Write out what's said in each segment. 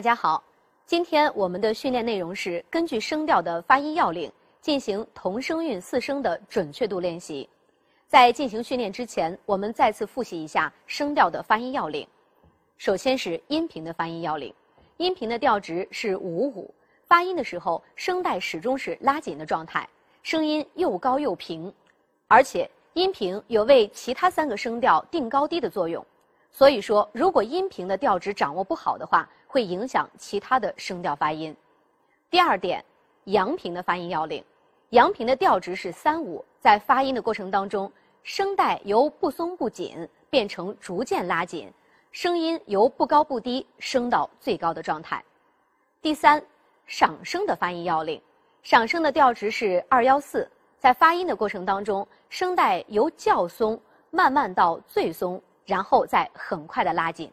大家好，今天我们的训练内容是根据声调的发音要领进行同声韵四声的准确度练习。在进行训练之前，我们再次复习一下声调的发音要领。首先是音频的发音要领，音频的调值是五五，发音的时候声带始终是拉紧的状态，声音又高又平，而且音频有为其他三个声调定高低的作用。所以说，如果音频的调值掌握不好的话，会影响其他的声调发音。第二点，阳平的发音要领，阳平的调值是三五，在发音的过程当中，声带由不松不紧变成逐渐拉紧，声音由不高不低升到最高的状态。第三，上声的发音要领，上声的调值是二幺四，在发音的过程当中，声带由较松慢慢到最松。然后再很快的拉紧，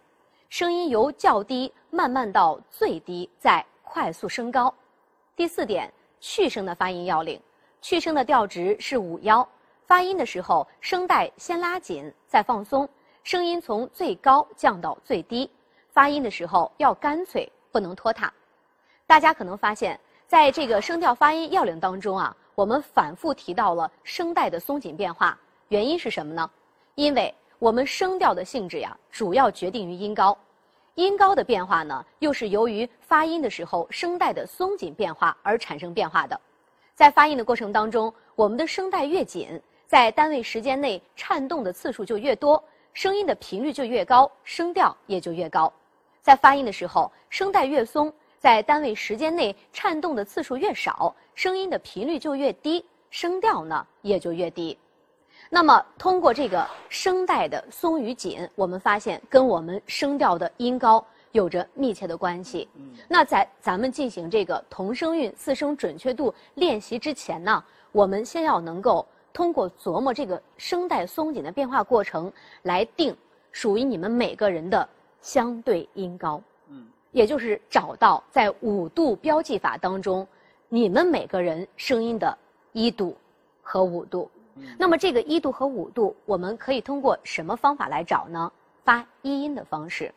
声音由较低慢慢到最低，再快速升高。第四点，去声的发音要领，去声的调值是五幺，发音的时候声带先拉紧再放松，声音从最高降到最低，发音的时候要干脆，不能拖沓。大家可能发现，在这个声调发音要领当中啊，我们反复提到了声带的松紧变化，原因是什么呢？因为我们声调的性质呀，主要决定于音高，音高的变化呢，又是由于发音的时候声带的松紧变化而产生变化的。在发音的过程当中，我们的声带越紧，在单位时间内颤动的次数就越多，声音的频率就越高，声调也就越高。在发音的时候，声带越松，在单位时间内颤动的次数越少，声音的频率就越低，声调呢也就越低。那么，通过这个声带的松与紧，我们发现跟我们声调的音高有着密切的关系。那在咱们进行这个同声韵四声准确度练习之前呢，我们先要能够通过琢磨这个声带松紧的变化过程，来定属于你们每个人的相对音高。嗯，也就是找到在五度标记法当中，你们每个人声音的一度和五度。那么这个一度和五度，我们可以通过什么方法来找呢？发一音的方式。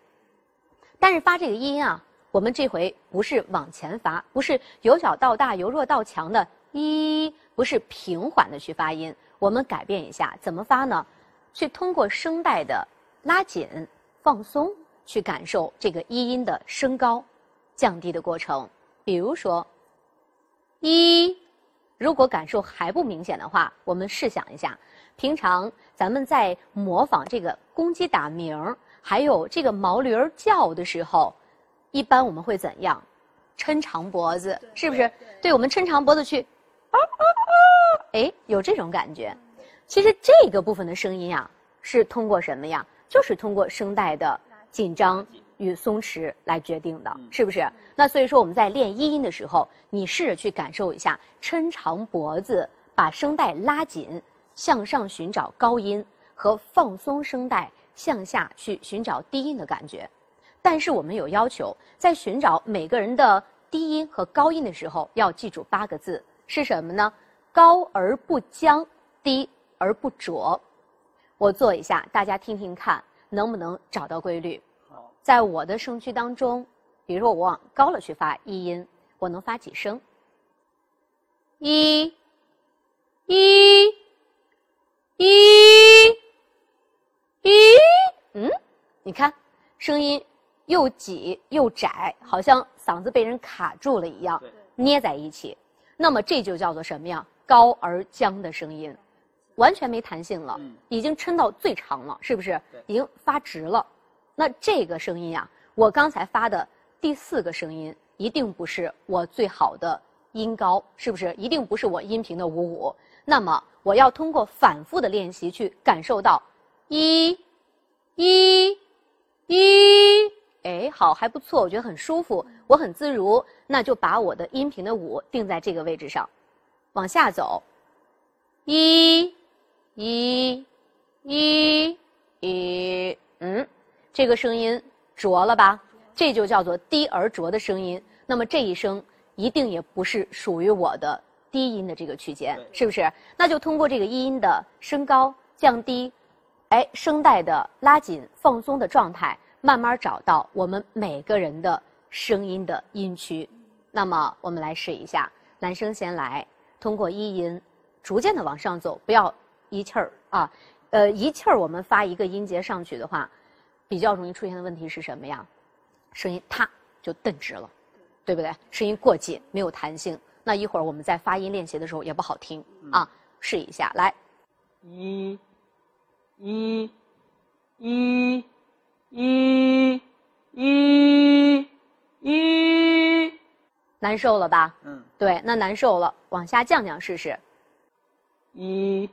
但是发这个一音啊，我们这回不是往前发，不是由小到大、由弱到强的一，不是平缓的去发音。我们改变一下，怎么发呢？去通过声带的拉紧、放松，去感受这个一音的升高、降低的过程。比如说，一。如果感受还不明显的话，我们试想一下，平常咱们在模仿这个公鸡打鸣儿，还有这个毛驴儿叫的时候，一般我们会怎样？抻长脖子，是不是？对，我们抻长脖子去，啊啊啊！哎，有这种感觉。其实这个部分的声音啊，是通过什么呀？就是通过声带的紧张。与松弛来决定的，是不是？那所以说我们在练一音的时候，你试着去感受一下，抻长脖子，把声带拉紧，向上寻找高音和放松声带向下去寻找低音的感觉。但是我们有要求，在寻找每个人的低音和高音的时候，要记住八个字是什么呢？高而不僵，低而不浊。我做一下，大家听听看，能不能找到规律？在我的声区当中，比如说我往高了去发一音，我能发几声？一，一，一，一，嗯，你看，声音又挤又窄，好像嗓子被人卡住了一样，捏在一起。那么这就叫做什么呀？高而僵的声音，完全没弹性了，已经抻到最长了，是不是？已经发直了。那这个声音啊，我刚才发的第四个声音，一定不是我最好的音高，是不是？一定不是我音频的五五。那么我要通过反复的练习去感受到，一，一，一，哎，好，还不错，我觉得很舒服，我很自如。那就把我的音频的五定在这个位置上，往下走，一，一，一，一，嗯。这个声音浊了吧？这就叫做低而浊的声音。那么这一声一定也不是属于我的低音的这个区间，是不是？那就通过这个一音的升高、降低，哎，声带的拉紧、放松的状态，慢慢找到我们每个人的声音的音区。那么我们来试一下，男生先来，通过一音逐渐的往上走，不要一气儿啊，呃，一气儿我们发一个音节上去的话，比较容易出现的问题是什么呀？声音啪就顿直了，对不对？声音过紧，没有弹性。那一会儿我们在发音练习的时候也不好听啊。试一下，来，一，一，一，一，一，一，难受了吧？嗯，对，那难受了，往下降降试试。一，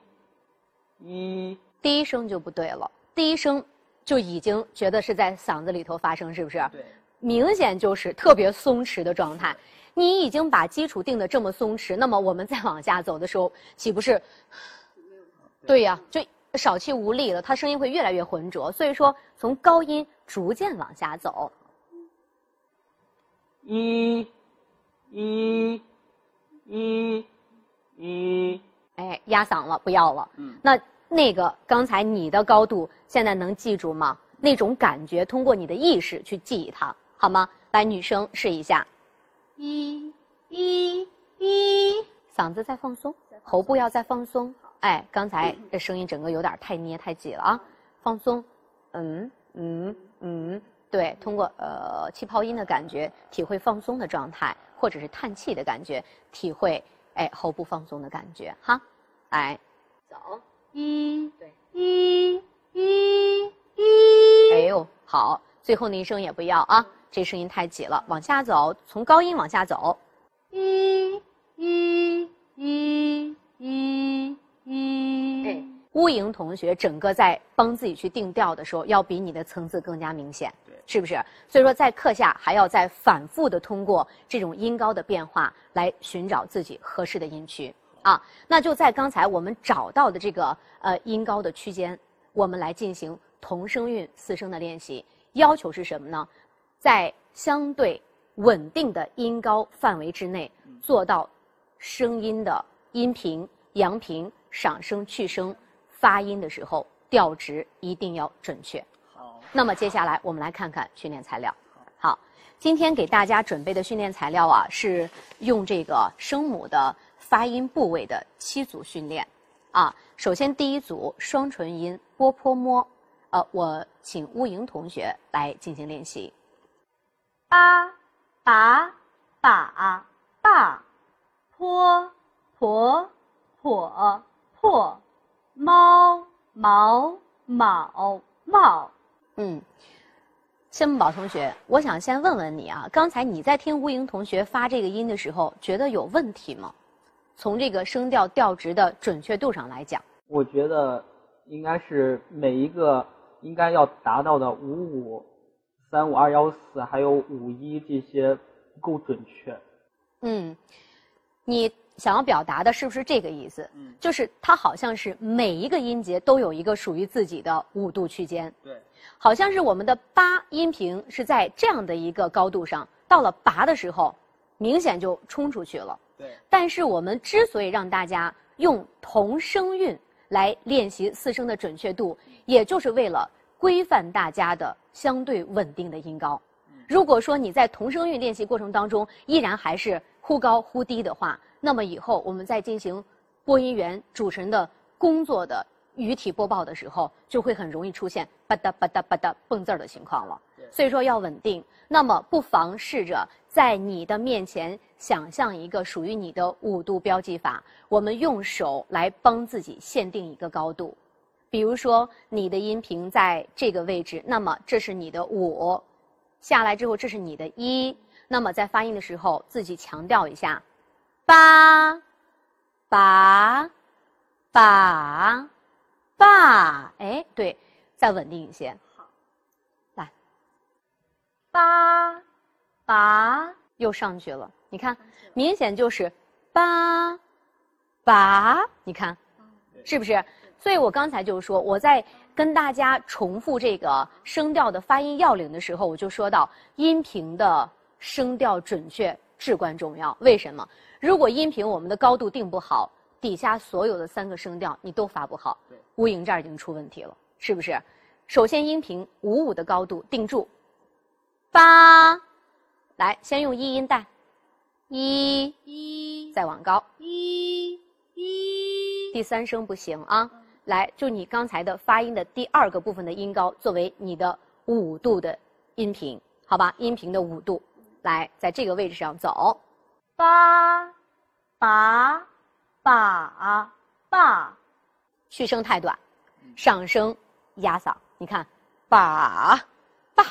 一，第一声就不对了，第一声就已经觉得是在嗓子里头发声，是不是？对，明显就是特别松弛的状态。你已经把基础定的这么松弛，那么我们再往下走的时候，岂不是？对呀，就少气无力了，它声音会越来越浑浊。所以说，从高音逐渐往下走。一，一，一，一，哎，压嗓了，不要了。嗯。那那个刚才你的高度，现在能记住吗？那种感觉，通过你的意识去记忆它，好吗？来，女生试一下。一，一，一，嗓子再放松，喉部要再放松。哎，刚才这声音整个有点太捏太挤了啊，放松。嗯嗯嗯，对，通过呃气泡音的感觉，体会放松的状态，或者是叹气的感觉，体会哎喉部放松的感觉哈。来，走，一，对，一，一，一。哎呦，好，最后那一声也不要啊。这声音太挤了，往下走，从高音往下走，一，一，一，一，一。哎，乌莹同学整个在帮自己去定调的时候，要比你的层次更加明显，是不是？所以说，在课下还要再反复的通过这种音高的变化来寻找自己合适的音区啊。那就在刚才我们找到的这个呃音高的区间，我们来进行同声韵四声的练习。要求是什么呢？在相对稳定的音高范围之内，做到声音的音平、扬平、上声、去声，发音的时候调值一定要准确。好。那么接下来我们来看看训练材料。好，今天给大家准备的训练材料啊，是用这个声母的发音部位的七组训练。啊，首先第一组双唇音波泼摸，呃，我请乌莹同学来进行练习。八把把把泼婆婆破猫毛卯帽。嗯，谢木宝同学，我想先问问你啊，刚才你在听吴莹同学发这个音的时候，觉得有问题吗？从这个声调调值的准确度上来讲，我觉得应该是每一个应该要达到的五五。三五二幺四还有五一这些不够准确。嗯，你想要表达的是不是这个意思？嗯，就是它好像是每一个音节都有一个属于自己的五度区间。对，好像是我们的八音频是在这样的一个高度上，到了拔的时候，明显就冲出去了。对，但是我们之所以让大家用同声韵来练习四声的准确度，也就是为了。规范大家的相对稳定的音高。如果说你在同声韵练习过程当中依然还是忽高忽低的话，那么以后我们在进行播音员主持人的工作的语体播报的时候，就会很容易出现吧嗒吧嗒吧嗒蹦字儿的情况了。所以说要稳定，那么不妨试着在你的面前想象一个属于你的五度标记法，我们用手来帮自己限定一个高度。比如说，你的音频在这个位置，那么这是你的五，下来之后这是你的一，那么在发音的时候自己强调一下，八，把，把，把，哎，对，再稳定一些。好，来，八，把，又上去了，你看，明显就是八，八，你看，是不是？所以我刚才就说，我在跟大家重复这个声调的发音要领的时候，我就说到音频的声调准确至关重要。为什么？如果音频我们的高度定不好，底下所有的三个声调你都发不好。对，乌莹这儿已经出问题了，是不是？首先音频五五的高度定住，八，来，先用一音带，一，一再往高，一一第三声不行啊。来，就你刚才的发音的第二个部分的音高，作为你的五度的音频，好吧？音频的五度，来，在这个位置上走。八把把把去声太短，上升压嗓。你看，把把，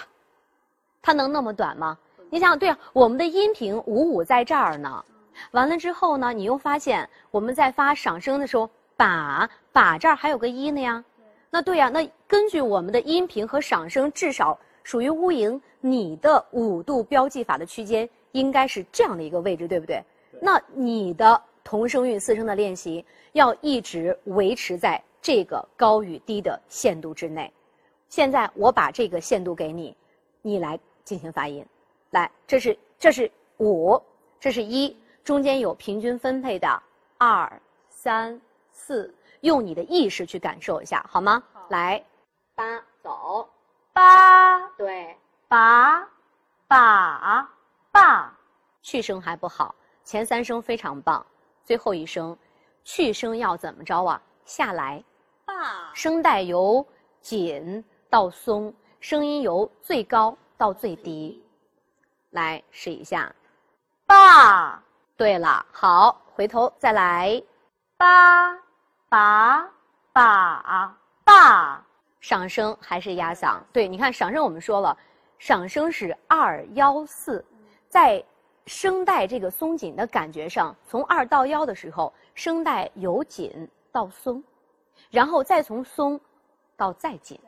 它能那么短吗？你想想，对啊，我们的音频五五在这儿呢。完了之后呢，你又发现我们在发赏声的时候，把把这儿还有个一呢呀。那对呀，那根据我们的音频和赏声，至少属于乌蝇，你的五度标记法的区间应该是这样的一个位置，对不对？那你的同声韵四声的练习要一直维持在这个高与低的限度之内。现在我把这个限度给你，你来进行发音。来，这是这是五，这是一，中间有平均分配的二、三、四，用你的意识去感受一下，好吗？来，八走，八对，把把把去声还不好，前三声非常棒，最后一声，去声要怎么着啊？下来，把声带由紧到松，声音由最高到最低。来试一下。八对了，好，回头再来。八把把八上声还是压嗓？对，你看上声我们说了，上声是二幺四，在声带这个松紧的感觉上，从二到幺的时候，声带由紧到松，然后再从松到再紧，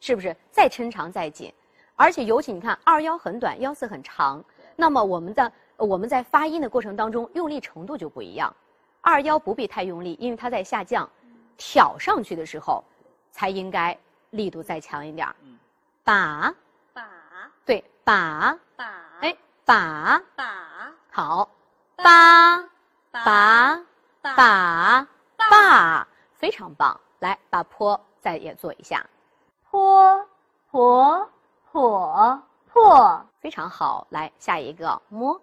是不是？再抻长再紧，而且尤其你看二幺很短，幺四很长，那么我们的我们在发音的过程当中用力程度就不一样。二幺不必太用力，因为它在下降，挑上去的时候才应该力度再强一点儿。把，把对，把，把哎，把，把好，把，把把，把，把，非常棒。来，把坡再也做一下，坡婆破破非常好。来，下一个摸，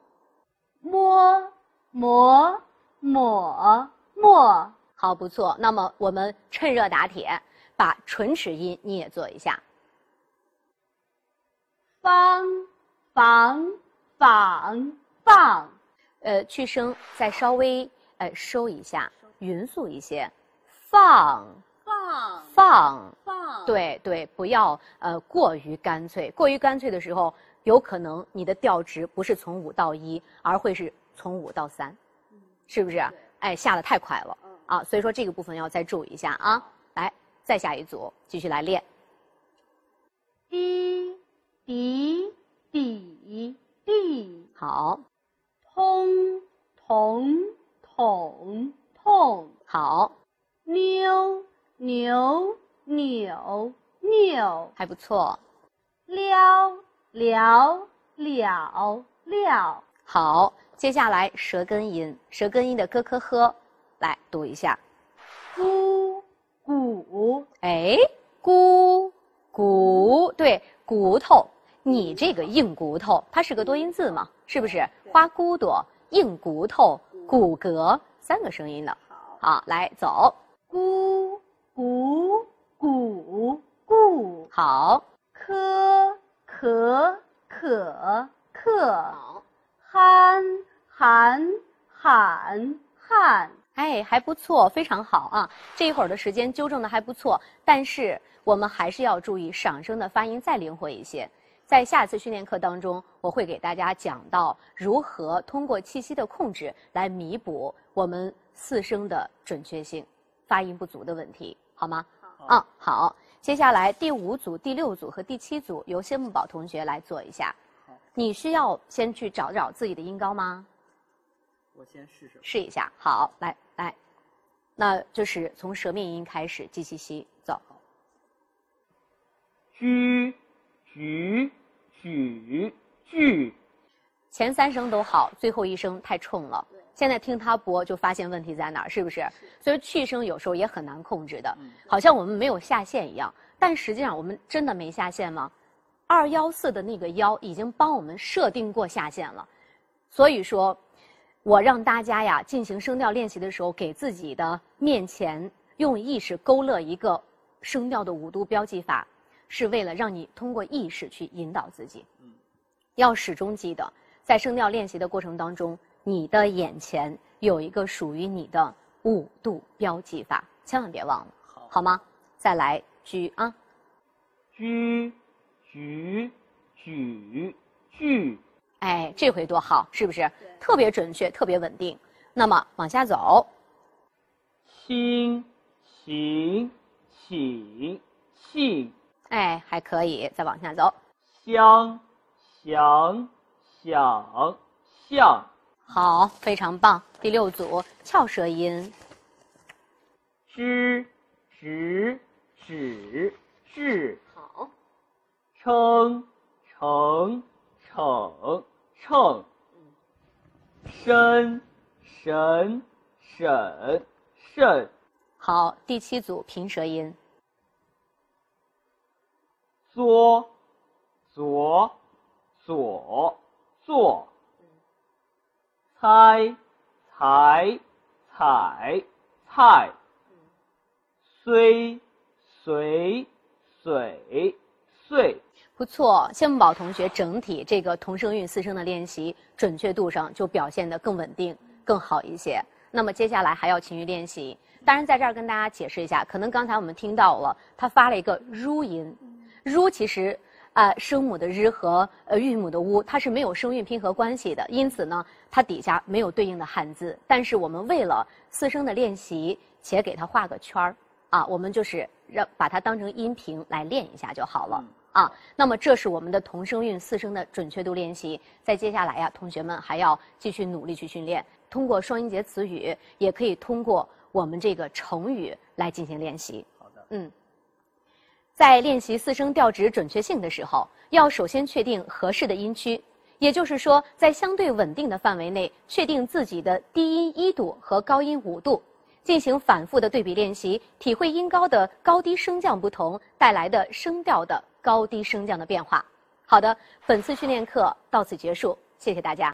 摸磨抹抹好，不错。那么我们趁热打铁，把唇齿音你也做一下。方房仿放呃，去声再稍微呃收一下，匀速一些，放放。放，放。对对，不要呃过于干脆，过于干脆的时候，有可能你的调值不是从五到一，而会是从五到三，是不是？哎，下的太快了。啊，所以说这个部分要再注意一下啊。来，再下一组，继续来练。滴滴底地好，通彤统痛。好，妞牛扭扭还不错。撩撩了了好，接下来舌根音，舌根音的咯咯呵，来读一下。咕骨哎，咕骨，对，骨头，你这个硬骨头，它是个多音字嘛，是不是？花骨朵，硬骨头，骨骼，三个声音的。好，来走，咕鼓鼓鼓。好，科可可可。好，憨喊喊喊哎，还不错，非常好啊！这一会儿的时间纠正的还不错，但是我们还是要注意上声的发音再灵活一些。在下次训练课当中，我会给大家讲到如何通过气息的控制来弥补我们四声的准确性、发音不足的问题，好吗？嗯，好。接下来第五组、第六组和第七组由谢木宝同学来做一下。你需要先去找找自己的音高吗？我先试试。试一下。好，来来，那就是从舌面音开始，记气息，走。居举举句，前三声都好，最后一声太冲了。现在听他播就发现问题在哪儿，是不是？所以去声有时候也很难控制的，好像我们没有下限一样。但实际上我们真的没下限吗？二幺四的那个幺已经帮我们设定过下限了，所以说，我让大家呀进行声调练习的时候，给自己的面前用意识勾勒一个声调的五度标记法，是为了让你通过意识去引导自己。嗯，要始终记得，在声调练习的过程当中，你的眼前有一个属于你的五度标记法，千万别忘了，好，好吗？再来举啊，居。举举句，哎，这回多好，是不是？特别准确，特别稳定。那么往下走，心行请信，哎，还可以。再往下走，香想想象，好，非常棒。第六组翘舌音，知直指治。称称称称，申审审慎。好，第七组平舌音，作左左作，猜才采菜，虽随水岁。不错，谢梦宝同学整体这个同声韵四声的练习准确度上就表现得更稳定、更好一些。那么接下来还要勤于练习。当然，在这儿跟大家解释一下，可能刚才我们听到了他发了一个 ru 音，ru 其实啊声母的日和呃韵母的乌，它是没有声韵拼合关系的，因此呢，它底下没有对应的汉字。但是我们为了四声的练习，且给它画个圈儿啊，我们就是让把它当成音频来练一下就好了。啊，那么这是我们的同声韵四声的准确度练习。在接下来呀，同学们还要继续努力去训练，通过双音节词语，也可以通过我们这个成语来进行练习。好的，嗯，在练习四声调值准确性的时候，要首先确定合适的音区，也就是说，在相对稳定的范围内，确定自己的低音一度和高音五度。进行反复的对比练习，体会音高的高低升降不同带来的声调的高低升降的变化。好的，本次训练课到此结束，谢谢大家。